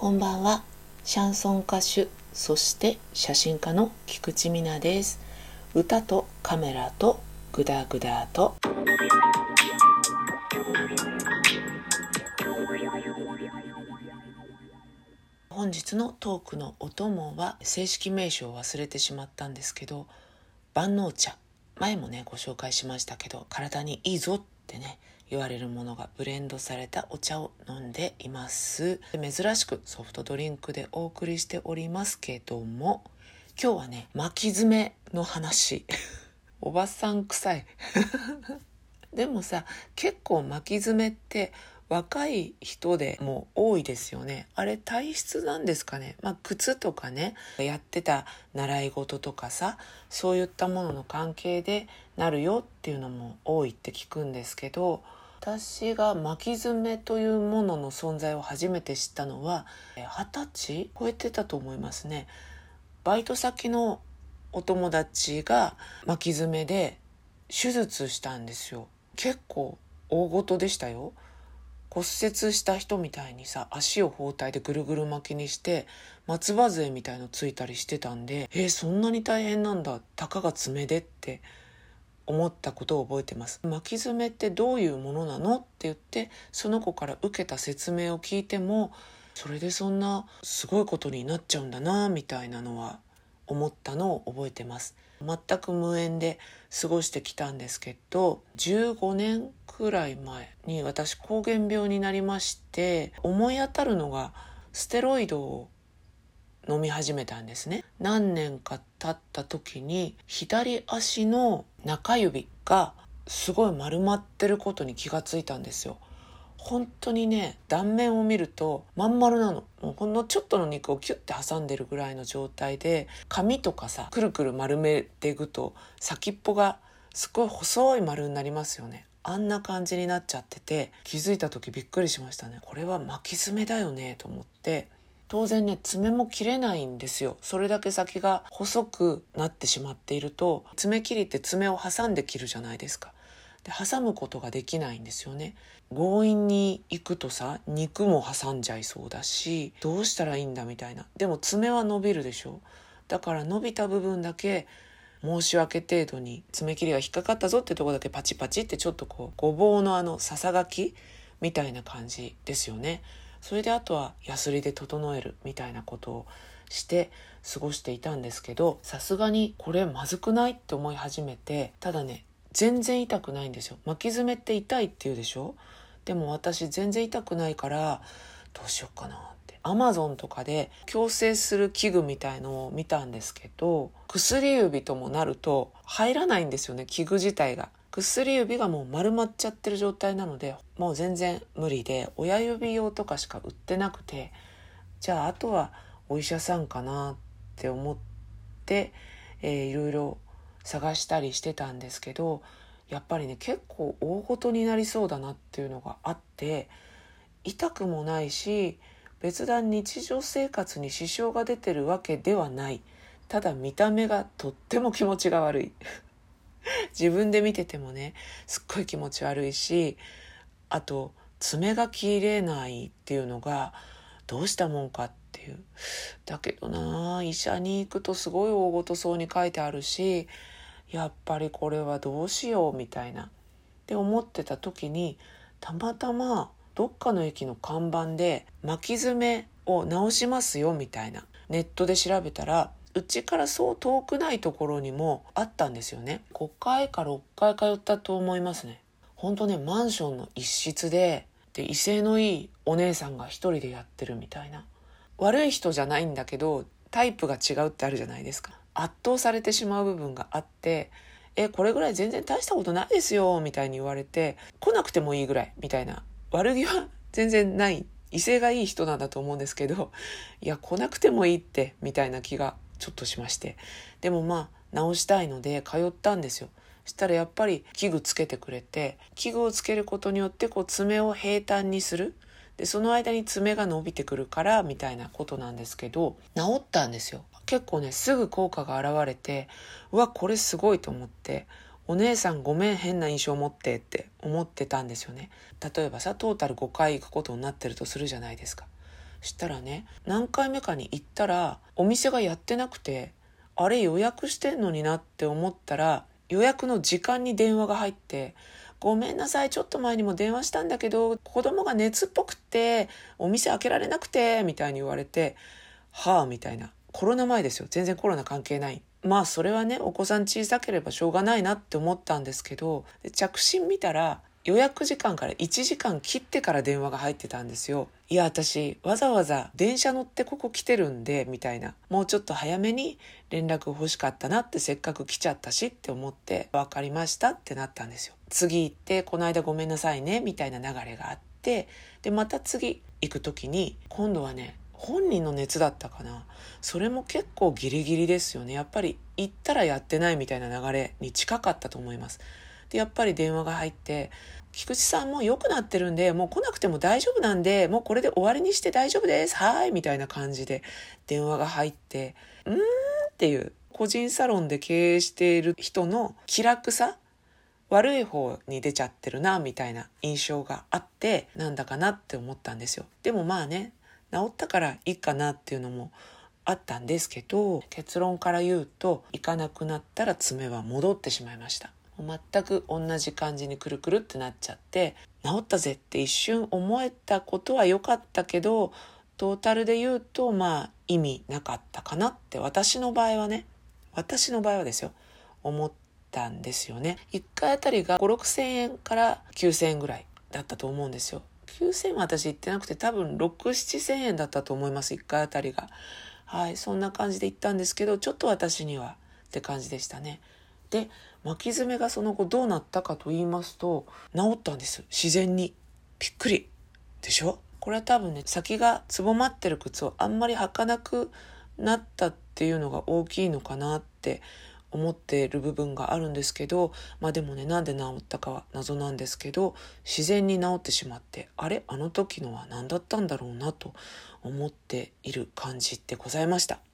こんばんは。シャンソン歌手、そして写真家の菊池美奈です。歌とカメラとグダグダと。本日のトークのお供は正式名称を忘れてしまったんですけど万能茶前もねご紹介しましたけど体にいいぞってね言われるものがブレンドされたお茶を飲んでいます。珍しくソフトドリンクでお送りしておりますけども今日はね巻き爪の話。おばさん臭い。でもさ結構巻き爪って若い人でも多いですよね。あれ体質なんですかね。まあ靴とかね、やってた習い事とかさ、そういったものの関係でなるよっていうのも多いって聞くんですけど、私が巻き爪というものの存在を初めて知ったのは二十歳？超えてたと思いますねバイト先のお友達が巻き爪で手術したんですよ結構大ごとでしたよ骨折した人みたいにさ足を包帯でぐるぐる巻きにして松葉杖みたいのついたりしてたんでえー、そんなに大変なんだたかが爪でって思ったことを覚えてます。巻き爪ってどういうものなのって言ってその子から受けた説明を聞いてもそれでそんなすごいことになっちゃうんだなみたいなのは思ったのを覚えてます。全く無縁で過ごしてきたんですけど15年くらい前に私膠原病になりまして思い当たるのがステロイドを飲み始めたんですね。何年か経った時に左足の中指がすごい丸まってることに気がついたんですよ。本当にね断面を見るとまん丸なの。もうほんのちょっとの肉をキュッて挟んでるぐらいの状態で髪とかさくるくる丸めていくと先っぽがすごい細い丸になりますよね。あんな感じになっちゃってて気づいた時びっくりしましたね。これは巻き爪だよねと思って。当然ね爪も切れないんですよ。それだけ先が細くなってしまっていると爪切りって爪を挟んで切るじゃないですか。で挟むことができないんですよね。強引に行くとさ肉も挟んじゃいそうだしどうしたらいいんだみたいな。でも爪は伸びるでしょ。だから伸びた部分だけ申し訳程度に爪切りが引っかかったぞってとこだけパチパチってちょっとこうごぼうのあのささがきみたいな感じですよね。それであとはヤスリで整えるみたいなことをして過ごしていたんですけどさすがにこれまずくないって思い始めてただね全然痛くないんですよ。巻き爪って痛いって言うでしょ？でも私全然痛くないからどうしようかなって。アマゾンとかで矯正する器具みたいのを見たんですけど薬指ともなると入らないんですよね器具自体が。薬指がもう丸まっちゃってる状態なのでもう全然無理で親指用とかしか売ってなくてじゃああとはお医者さんかなって思って、えー、いろいろ探したりしてたんですけどやっぱりね結構大ごとになりそうだなっていうのがあって痛くもないし別段日常生活に支障が出てるわけではない。ただ見た目がとっても気持ちが悪い。自分で見ててもねすっごい気持ち悪いしあと爪が切れないっていうのがどうしたもんかっていう。だけどな医者に行くとすごい大ごとそうに書いてあるしやっぱりこれはどうしようみたいな。って思ってた時にたまたまどっかの駅の看板で巻き爪を直しますよみたいなネットで調べたらうちからそう遠くないところにもあったんですよね。5回か6回通ったと思いますね。ほんとねマンションの一室でで威勢のいいお姉さんが一人でやってるみたいな。悪い人じゃないんだけどタイプが違うってあるじゃないですか。圧倒されてしまう部分があってえこれぐらい全然大したことないですよみたいに言われて来なくてもいいぐらいみたいな。悪気は全然ない。威勢がいい人なんだと思うんですけどいや来なくてもいいってみたいな気がちょっとしまして。でもまあ直したいので通ったんですよ。したらやっぱり器具つけてくれて器具をつけることによってこう爪を平坦にする。でその間に爪が伸びてくるからみたいなことなんですけど治ったんですよ。結構ねすぐ効果が現れてうわこれすごいと思ってお姉さんごめん変な印象持ってって思ってたんですよね。例えばさトータル5回行くことになってるとするじゃないですか。したらね何回目かに行ったらお店がやってなくてあれ予約してんのになって思ったら予約の時間に電話が入ってごめんなさい、ちょっと前にも電話したんだけど、子供が熱っぽくって、お店開けられなくて、みたいに言われて、はあ、みたいな。コロナ前ですよ。全然コロナ関係ない。まあそれはね、お子さん小さければしょうがないなって思ったんですけど、着信見たら、予約時間から1時間切ってから電話が入ってたんですよ。いや、私、わざわざ電車乗ってここ来てるんで、みたいな。もうちょっと早めに連絡欲しかったなってせっかく来ちゃったしって思って、分かりましたってなったんですよ。次行って、この間ごめんなさいね、みたいな流れがあって、で、また次行く時に、今度はね、本人の熱だったかな。それも結構ギリギリですよね。やっぱり行ったらやってないみたいな流れに近かったと思います。で、やっぱり電話が入って、菊池さんも良くなってるんで、もう来なくても大丈夫なんで、もうこれで終わりにして大丈夫です。はい、みたいな感じで電話が入って、うーんっていう個人サロンで経営している人の気楽さ悪い方に出ちゃってるな、みたいな印象があって、なんだかなって思ったんですよ。でもまあね、治ったからいいかなっていうのもあったんですけど、結論から言うと、行かなくなったら爪は戻ってしまいました。全く同じ感じにくるくるってなっちゃって治ったぜって一瞬思えたことは良かったけどトータルで言うとまあ意味なかったかなって私の場合はね私の場合はですよ思ったんですよね1回あたりが5 6千円から9千円ぐらいだったと思うんですよ9000円は私行ってなくて多分6、7千円だったと思います。1回あたりが。はい。そんな感じで行ったんですけど、ちょっと私にはって感じでしたね。で、巻き爪がその後どうなったかと言いますと治ったんです。自然に。びっくり。でしょ？これは多分ね先がつぼまってる靴をあんまり履かなくなったっていうのが大きいのかなって思っている部分があるんですけどまあでもねなんで治ったかは謎なんですけど自然に治ってしまってあれ？あの時のは何だったんだろうなと思っている感じでございました。